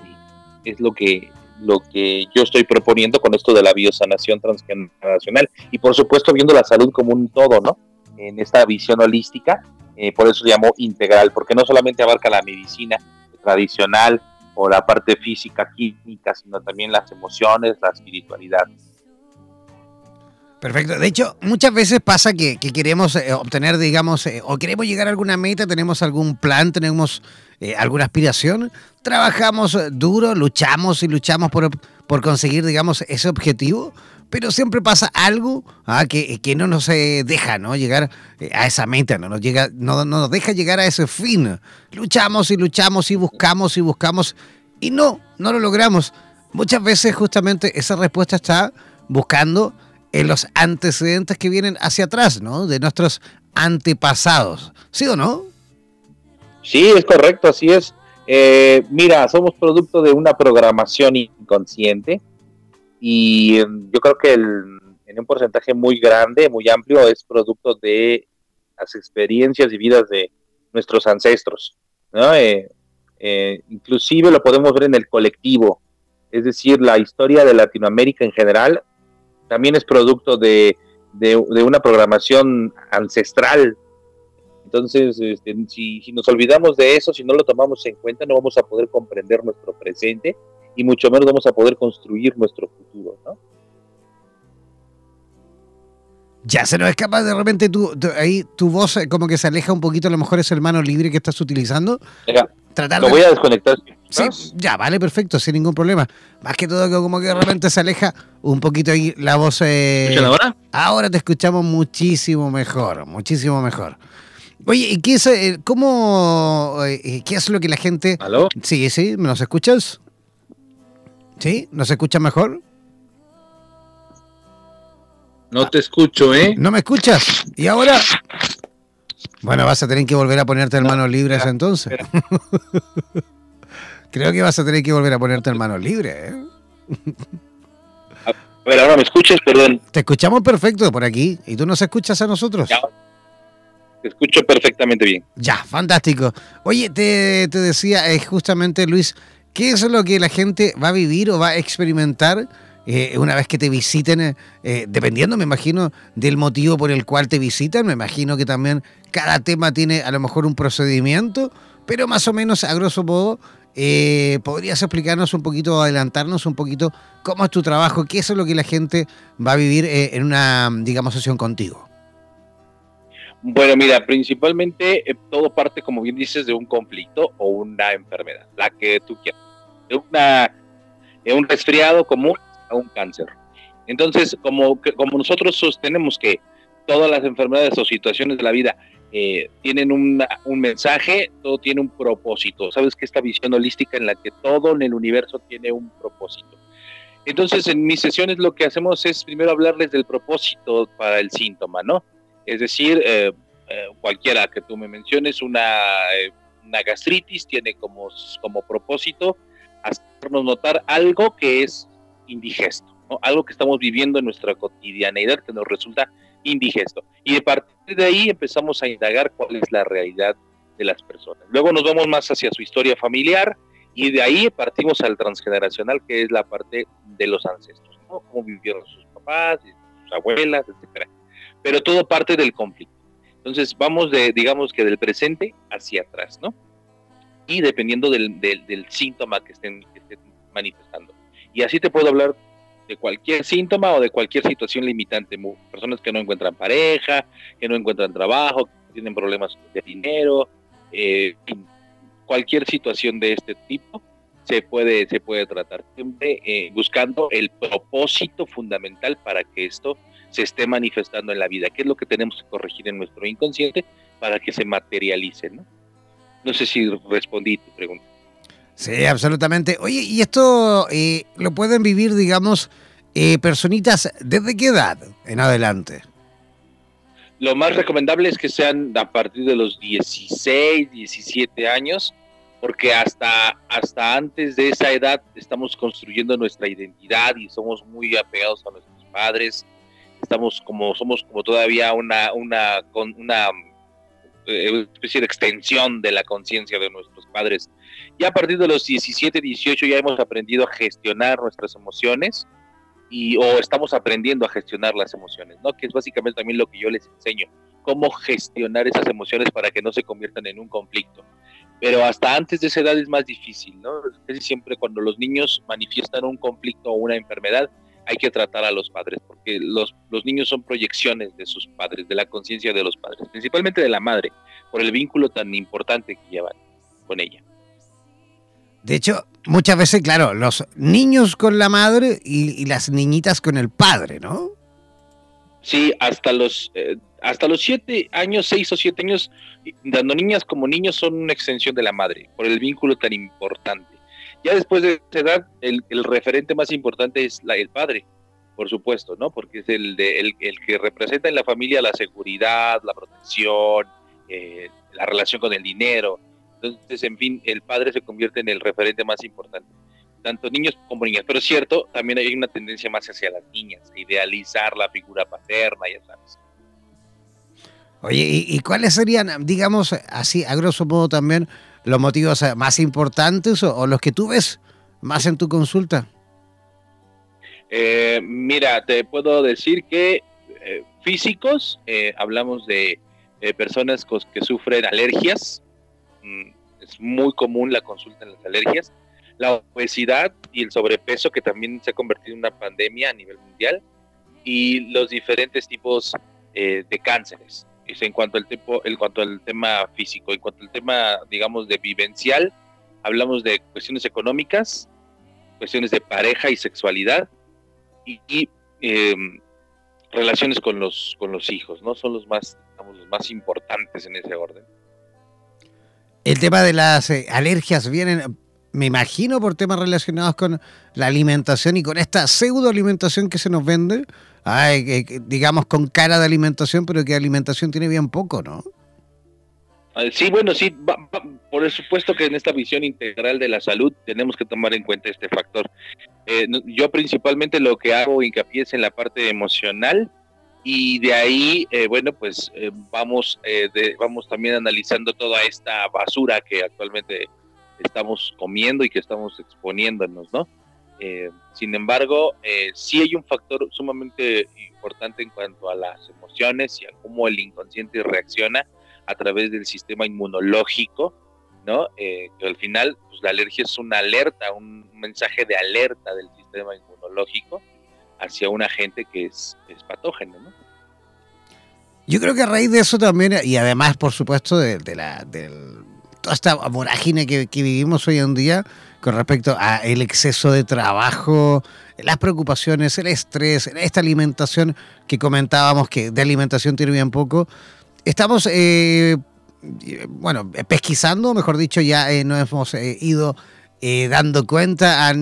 es lo que lo que yo estoy proponiendo con esto de la biosanación transgeneracional y por supuesto viendo la salud como un todo, ¿no? En esta visión holística, eh, por eso se llamó integral, porque no solamente abarca la medicina tradicional o la parte física, química, sino también las emociones, la espiritualidad. Perfecto. De hecho, muchas veces pasa que, queremos eh, obtener, digamos, eh, o queremos llegar a alguna meta, tenemos algún plan, tenemos eh, alguna aspiración, trabajamos duro, luchamos y luchamos por, conseguir, digamos, ese objetivo, pero siempre pasa algo ah, que, no nos deja ¿no? llegar a esa meta, no nos, llega, no, no nos deja llegar a ese fin. Luchamos y luchamos y buscamos y buscamos y no, no lo logramos. Muchas veces justamente esa respuesta está buscando en los antecedentes que vienen hacia atrás, ¿no? De nuestros antepasados. ¿Sí o no? Sí, es correcto, así es. Eh, mira, somos producto de una programación inconsciente y em, yo creo que en un porcentaje muy grande, muy amplio, es producto de las experiencias y vidas de nuestros ancestros. ¿no? Eh, eh, inclusive lo podemos ver en el colectivo, es decir, la historia de Latinoamérica en general también es producto de, una programación ancestral. Entonces, este, si, nos olvidamos de eso, si no lo tomamos en cuenta, no vamos a poder comprender nuestro presente y mucho menos vamos a poder construir nuestro futuro, ¿no? Ya se nos escapa de repente tu, ahí tu voz eh, como que se aleja un poquito, a lo mejor es el mano libre que estás utilizando. Lo voy a desconectar. Sí, ya, vale, perfecto, sin ningún problema. Más que todo que como que de repente se aleja un poquito ahí la voz. Eh, ahora? Ahora te escuchamos muchísimo mejor, muchísimo mejor. Oye, ¿y qué es, eh, cómo, eh, qué es lo que la gente... ¿Aló? Sí, sí, ¿nos escuchas? ¿Sí? ¿Nos escuchas mejor? No te escucho, ¿eh? ¿No me escuchas? ¿Y ahora? Bueno, vas a tener que volver a ponerte en manos libres entonces. Creo que vas a tener que volver a ponerte en manos libres. ¿eh? A ver, ahora me escuchas, perdón. Te escuchamos perfecto por aquí. ¿Y tú nos escuchas a nosotros? te escucho perfectamente bien. Ya, fantástico. Oye, te, decía eh, justamente, Luis, ¿qué es lo que la gente va a vivir o va a experimentar eh, una vez que te visiten? Eh, dependiendo, me imagino, del motivo por el cual te visitan. Me imagino que también cada tema tiene a lo mejor un procedimiento, pero más o menos, a grosso modo, eh, ¿Podrías explicarnos un poquito, adelantarnos un poquito cómo es tu trabajo? ¿Qué es lo que la gente va a vivir eh, en una, digamos, sesión contigo? Bueno, mira, principalmente eh, todo parte, como bien dices, de un conflicto o una enfermedad, la que tú quieras. De, una, de un resfriado común a un cáncer. Entonces, como, como nosotros sostenemos que todas las enfermedades o situaciones de la vida eh, tienen un mensaje, todo tiene un propósito. Sabes que esta visión holística en la que todo en el universo tiene un propósito. Entonces, en mis sesiones lo que hacemos es primero hablarles del propósito para el síntoma, ¿no? Es decir, eh, eh, cualquiera que tú me menciones, una, una gastritis tiene como, como propósito hacernos notar algo que es indigesto, ¿no? algo que estamos viviendo en nuestra cotidianeidad que nos resulta indigesto. Y a partir de ahí empezamos a indagar cuál es la realidad de las personas. Luego nos vamos más hacia su historia familiar y de ahí partimos al transgeneracional, que es la parte de los ancestros, ¿no? Cómo vivieron sus papás, sus abuelas, etcétera. Pero todo parte del conflicto. Entonces vamos de, digamos que del presente hacia atrás, ¿no? Y dependiendo del, del, síntoma que estén, que estén manifestando. Y así te puedo hablar de cualquier síntoma o de cualquier situación limitante. Personas que no encuentran pareja, que no encuentran trabajo, que tienen problemas de dinero, eh, cualquier situación de este tipo se puede, se puede tratar siempre eh, buscando el propósito fundamental para que esto se esté manifestando en la vida, qué es lo que tenemos que corregir en nuestro inconsciente para que se materialice. No, no sé si respondí tu pregunta. Sí, absolutamente. Oye, ¿y esto eh, lo pueden vivir, digamos, eh, personitas desde qué edad en adelante? lo más recomendable es que sean a partir de los 16, 17 años, porque hasta, hasta antes de esa edad estamos construyendo nuestra identidad y somos muy apegados a nuestros padres, estamos como, somos como todavía una, una, una eh, especie de extensión de la conciencia de nuestros padres. Y a partir de los 17, 18 ya hemos aprendido a gestionar nuestras emociones y o estamos aprendiendo a gestionar las emociones, ¿no? Que es básicamente también lo que yo les enseño, cómo gestionar esas emociones para que no se conviertan en un conflicto pero hasta antes de esa edad es más difícil, ¿no? Casi siempre cuando los niños manifiestan un conflicto o una enfermedad, hay que tratar a los padres, porque los, los niños son proyecciones de sus padres, de la conciencia de los padres, principalmente de la madre, por el vínculo tan importante que llevan con ella. De hecho, muchas veces, claro, los niños con la madre y, las niñitas con el padre, ¿no? Sí, hasta los eh, hasta los siete años, seis o siete años, tanto niñas como niños son una extensión de la madre, por el vínculo tan importante. Ya después de esa edad, el, referente más importante es la, el padre, por supuesto, ¿no? Porque es el, de, el, que representa en la familia la seguridad, la protección, eh, la relación con el dinero. Entonces, en fin, el padre se convierte en el referente más importante, tanto niños como niñas. Pero es cierto, también hay una tendencia más hacia las niñas, idealizar la figura paterna, ya sabes. Oye, ¿y, cuáles serían, digamos, así, a grosso modo también, los motivos eh, más importantes o, los que tú ves más en tu consulta? Eh, mira, te puedo decir que eh, físicos, hablamos de personas que sufren alergias, es muy común la consulta en las alergias, la obesidad y el sobrepeso que también se ha convertido en una pandemia a nivel mundial y los diferentes tipos de cánceres en cuanto al tiempo, en cuanto al tema físico, en cuanto al tema, digamos, de vivencial, hablamos de cuestiones económicas, cuestiones de pareja y sexualidad y, em, relaciones con los con los hijos, ¿no? Son los más, digamos, los más importantes en ese orden. El tema de las eh, alergias vienen, me imagino, por temas relacionados con la alimentación y con esta pseudo alimentación que se nos vende ay, digamos, con cara de alimentación, pero que alimentación tiene bien poco, ¿no? Sí, bueno, sí, por supuesto que en esta visión integral de la salud tenemos que tomar en cuenta este factor. Eh, yo principalmente lo que hago hincapié es en la parte emocional y de ahí, eh, bueno, pues eh, vamos, vamos también analizando toda esta basura que actualmente estamos comiendo y que estamos exponiéndonos, ¿no? Eh, sin embargo, eh, sí hay un factor sumamente importante en cuanto a las emociones y a cómo el inconsciente reacciona a través del sistema inmunológico, ¿no? Eh, que al final, pues la alergia es una alerta, un mensaje de alerta del sistema inmunológico hacia un agente que es, patógeno, ¿no? Yo creo que a raíz de eso también, y además, por supuesto, de, la, de toda esta vorágine que, que vivimos hoy en día, con respecto a el exceso de trabajo, las preocupaciones, el estrés, esta alimentación que comentábamos que de alimentación tiene bien poco. Estamos, eh, bueno, pesquisando, mejor dicho, ya eh, nos hemos eh, ido dando cuenta a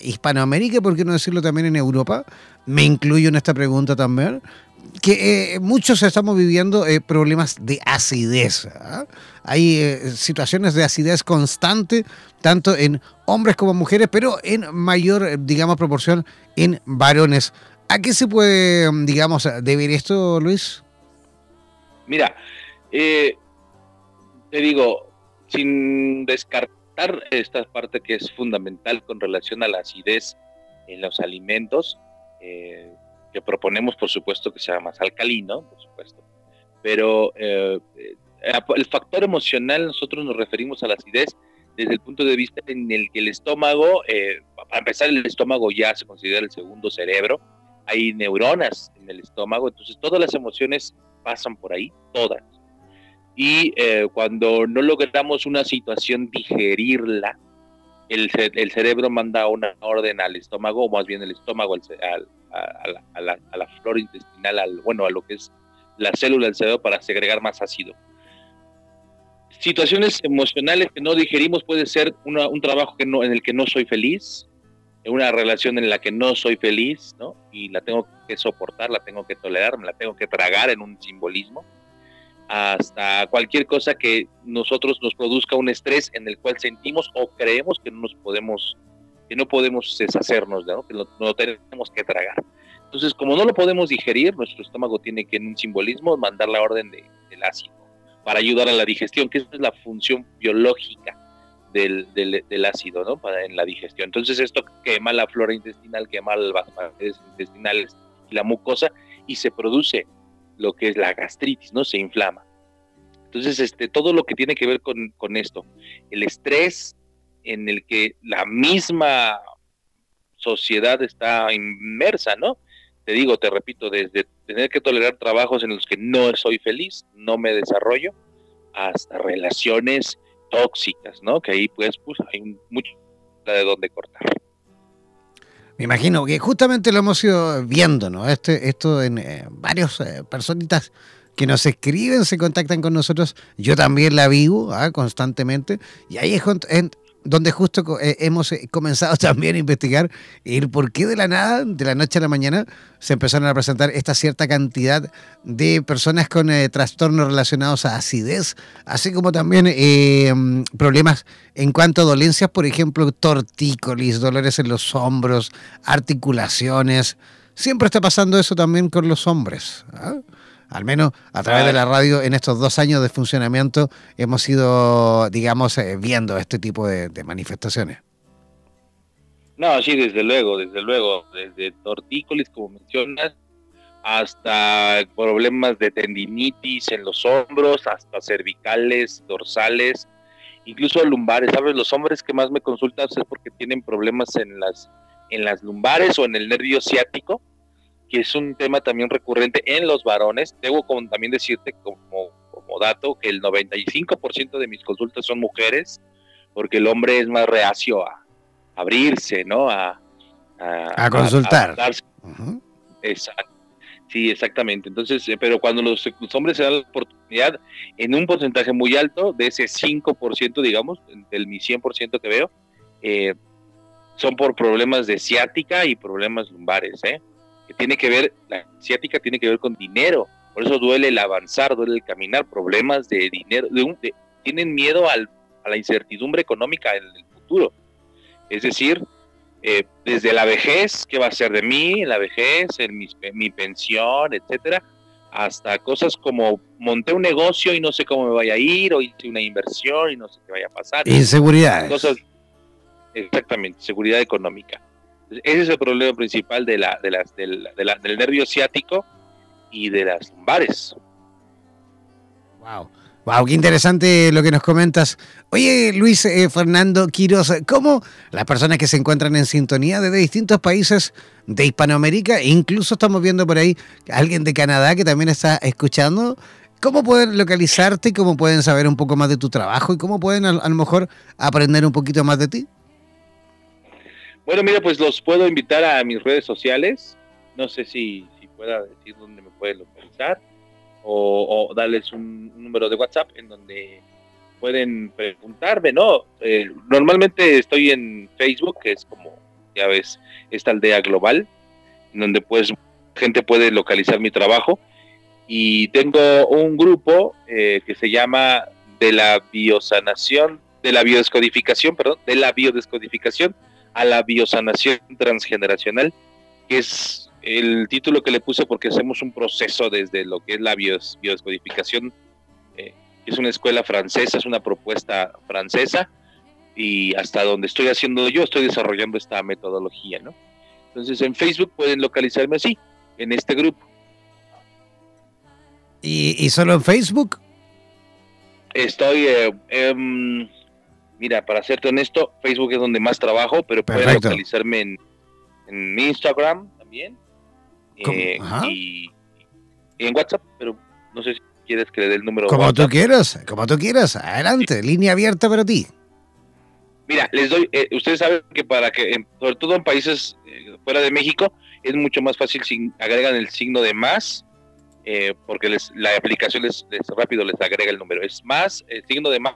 Hispanoamérica, por qué no decirlo también en Europa. Me incluyo en esta pregunta también que eh, muchos estamos viviendo eh, problemas de acidez. ¿ah? Hay eh, situaciones de acidez constante, tanto en hombres como mujeres, pero en mayor, digamos, proporción en varones. ¿A qué se puede, digamos, deber esto, Luis? Mira, te digo, sin descartar esta parte que es fundamental con relación a la acidez en los alimentos, eh, que proponemos, por supuesto, que sea más alcalino, por supuesto, pero eh, eh, el factor emocional nosotros nos referimos a la acidez desde el punto de vista en el que el estómago, para empezar, el estómago ya se considera el segundo cerebro, hay neuronas en el estómago, entonces todas las emociones pasan por ahí, todas. Y cuando no logramos una situación digerirla, el, el, cerebro manda una orden al estómago, o más bien el estómago al, a, la, flora intestinal, al, bueno, a lo que es la célula del cerebro para segregar más ácido. Situaciones emocionales que no digerimos puede ser un trabajo que no, en el que no soy feliz, una relación en la que no soy feliz, ¿no? Y la tengo que soportar, la tengo que tolerar, me la tengo que tragar en un simbolismo, hasta cualquier cosa que nosotros nos produzca un estrés en el cual sentimos o creemos que no nos podemos, que no podemos deshacernos, ¿no? Que no, tenemos que tragar. Entonces, como no lo podemos digerir, nuestro estómago tiene que en un simbolismo mandar la orden de, del ácido para ayudar a la digestión, que es la función biológica del, del, ácido ¿no? Para, en la digestión. Entonces esto quema la flora intestinal, quema las paredes intestinales y la mucosa y se produce lo que es la gastritis, ¿no? Se inflama. Entonces, este, todo lo que tiene que ver con, con esto, el estrés en el que la misma sociedad está inmersa, ¿no? Te digo, te repito, desde tener que tolerar trabajos en los que no soy feliz, no me desarrollo, hasta relaciones tóxicas, ¿no? Que ahí pues, pues hay mucho de dónde cortar. Me imagino que justamente lo hemos ido viendo, ¿no? Este, esto en eh, varios eh, personitas que nos escriben, se contactan con nosotros. Yo también la vivo ¿ah? constantemente. Y ahí es donde justo eh, hemos eh, comenzado también a investigar el por qué de la nada, de la noche a la mañana, se empezaron a presentar esta cierta cantidad de personas con eh, trastornos relacionados a acidez, así como también problemas en cuanto a dolencias, por ejemplo, tortícolis, dolores en los hombros, articulaciones. Siempre está pasando eso también con los hombres. ¿ah? Al menos a través de la radio en estos dos años de funcionamiento hemos ido, digamos, eh, viendo este tipo de, manifestaciones. No, sí, desde luego, desde luego, desde tortícolis, como mencionas, hasta problemas de tendinitis en los hombros, hasta cervicales, dorsales, incluso lumbares. ¿Sabes? Los hombres que más me consultan es porque tienen problemas en las, en las lumbares o en el nervio ciático que es un tema también recurrente en los varones. Debo también decirte como, como dato que el 95% de mis consultas son mujeres, porque el hombre es más reacio a abrirse, ¿no? A, a, consultar. Exacto. Sí, exactamente. Entonces, eh, pero cuando los, hombres se dan la oportunidad, en un porcentaje muy alto, de ese 5%, digamos, del mi 100% que veo, eh, son por problemas de ciática y problemas lumbares, ¿eh? Tiene que ver, la asiática tiene que ver con dinero, por eso duele el avanzar, duele el caminar, problemas de dinero, de tienen miedo al, a la incertidumbre económica en el futuro. Es decir, eh, desde la vejez, ¿qué va a ser de mí en la vejez, en mi, mi, pensión, etcétera? Hasta cosas como monté un negocio y no sé cómo me vaya a ir, o hice una inversión y no sé qué vaya a pasar. Inseguridad. Cosas, exactamente, seguridad económica. Ese es el problema principal de la, de las, del, del nervio ciático y de las lumbares. Wow. Wow, qué interesante lo que nos comentas. Oye, Luis eh, Fernando Quiroz, ¿cómo las personas que se encuentran en sintonía desde distintos países de Hispanoamérica, e incluso estamos viendo por ahí alguien de Canadá que también está escuchando, cómo pueden localizarte, cómo pueden saber un poco más de tu trabajo y cómo pueden a lo mejor aprender un poquito más de ti? Bueno, mira, pues los puedo invitar a mis redes sociales. No sé si, si pueda decir dónde me pueden localizar o, darles un, número de WhatsApp en donde pueden preguntarme, ¿no? Eh, normalmente estoy en Facebook, que es como, ya ves, esta aldea global, en donde pues gente puede localizar mi trabajo. Y tengo un grupo eh, que se llama de la biosanación, de la biodescodificación, perdón, de la biodescodificación a la biosanación transgeneracional, que es el título que le puse porque hacemos un proceso desde lo que es la biodescodificación, eh, que es una escuela francesa, es una propuesta francesa, y hasta donde estoy haciendo yo, estoy desarrollando esta metodología, ¿no? Entonces en Facebook pueden localizarme así, en este grupo. ¿Y, solo en Facebook? Estoy, eh, em, Mira, para serte honesto, Facebook es donde más trabajo, pero puedes localizarme en, en Instagram también. Eh, y, en WhatsApp, pero no sé si quieres que le dé el número. Como tú quieras, como tú quieras. Adelante, línea abierta para ti. Mira, les doy, eh, ustedes saben que para que, sobre todo en países eh, fuera de México, es mucho más fácil si agregan el signo de más, porque les, la aplicación les, les, rápido les agrega el número. Es más, el signo de más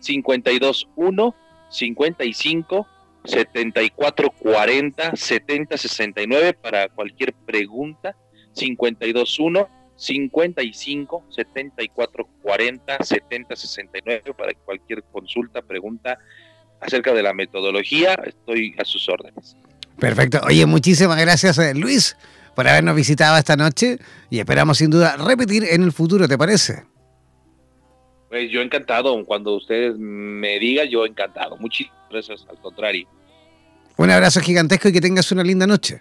52 1 55 7440 7069 para cualquier pregunta. 521 55 74 40 70 69 para cualquier consulta, pregunta acerca de la metodología. Estoy a sus órdenes. Perfecto. Oye, muchísimas gracias, eh, Luis, por habernos visitado esta noche y esperamos sin duda repetir en el futuro, ¿te parece? Pues yo encantado. Cuando ustedes me digan, yo encantado. Muchísimas gracias, al contrario. Un abrazo gigantesco y que tengas una linda noche.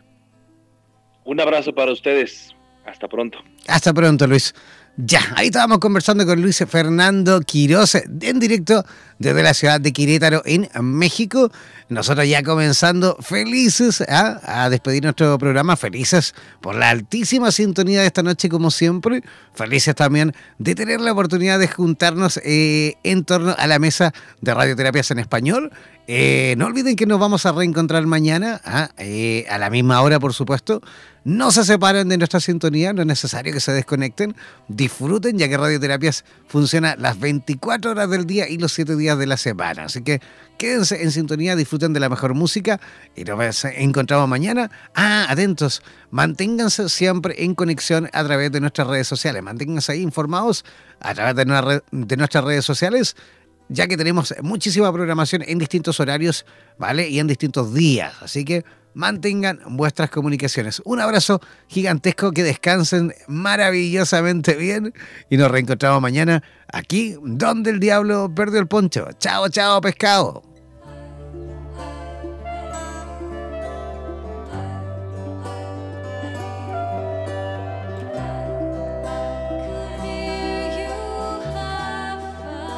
Un abrazo para ustedes. Hasta pronto. Hasta pronto, Luis. Ya, ahí estábamos conversando con Luis Fernando Quiroz en directo desde la ciudad de Querétaro, en México. Nosotros ya comenzando felices ¿ah? a despedir nuestro programa, felices por la altísima sintonía de esta noche, como siempre. Felices también de tener la oportunidad de juntarnos eh, en torno a la mesa de radioterapias en español eh, no olviden que nos vamos a reencontrar mañana, ¿ah? eh, a la misma hora, por supuesto. No se separen de nuestra sintonía, no es necesario que se desconecten. Disfruten, ya que Radioterapias funciona las 24 horas del día y los 7 días de la semana. Así que quédense en sintonía, disfruten de la mejor música y nos encontramos mañana. Ah, atentos, manténganse siempre en conexión a través de nuestras redes sociales. Manténganse ahí informados a través de nuestras redes sociales ya que tenemos muchísima programación en distintos horarios, ¿vale? Y en distintos días. Así que mantengan vuestras comunicaciones. Un abrazo gigantesco, que descansen maravillosamente bien y nos reencontramos mañana aquí donde el diablo perdió el poncho. Chao, chao, pescado.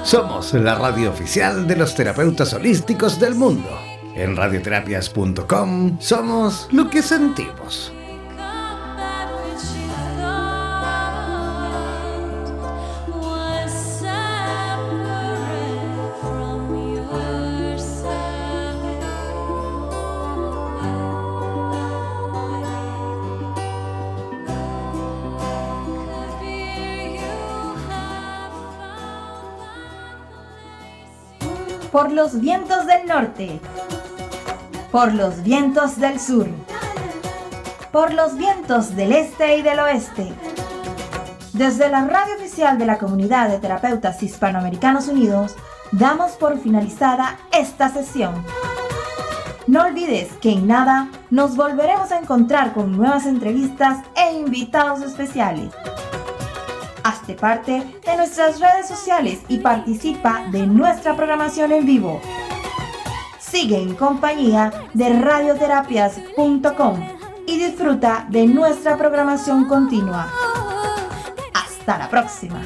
Somos la radio oficial de los terapeutas holísticos del mundo. En radioterapias.com somos lo que sentimos. por los vientos del norte, por los vientos del sur, por los vientos del este y del oeste. Desde la radio oficial de la Comunidad de Terapeutas Hispanoamericanos Unidos, damos por finalizada esta sesión. No olvides que en nada nos volveremos a encontrar con nuevas entrevistas e invitados especiales. Hazte parte de nuestras redes sociales y participa de nuestra programación en vivo. Sigue en compañía de radioterapias.com y disfruta de nuestra programación continua. Hasta la próxima.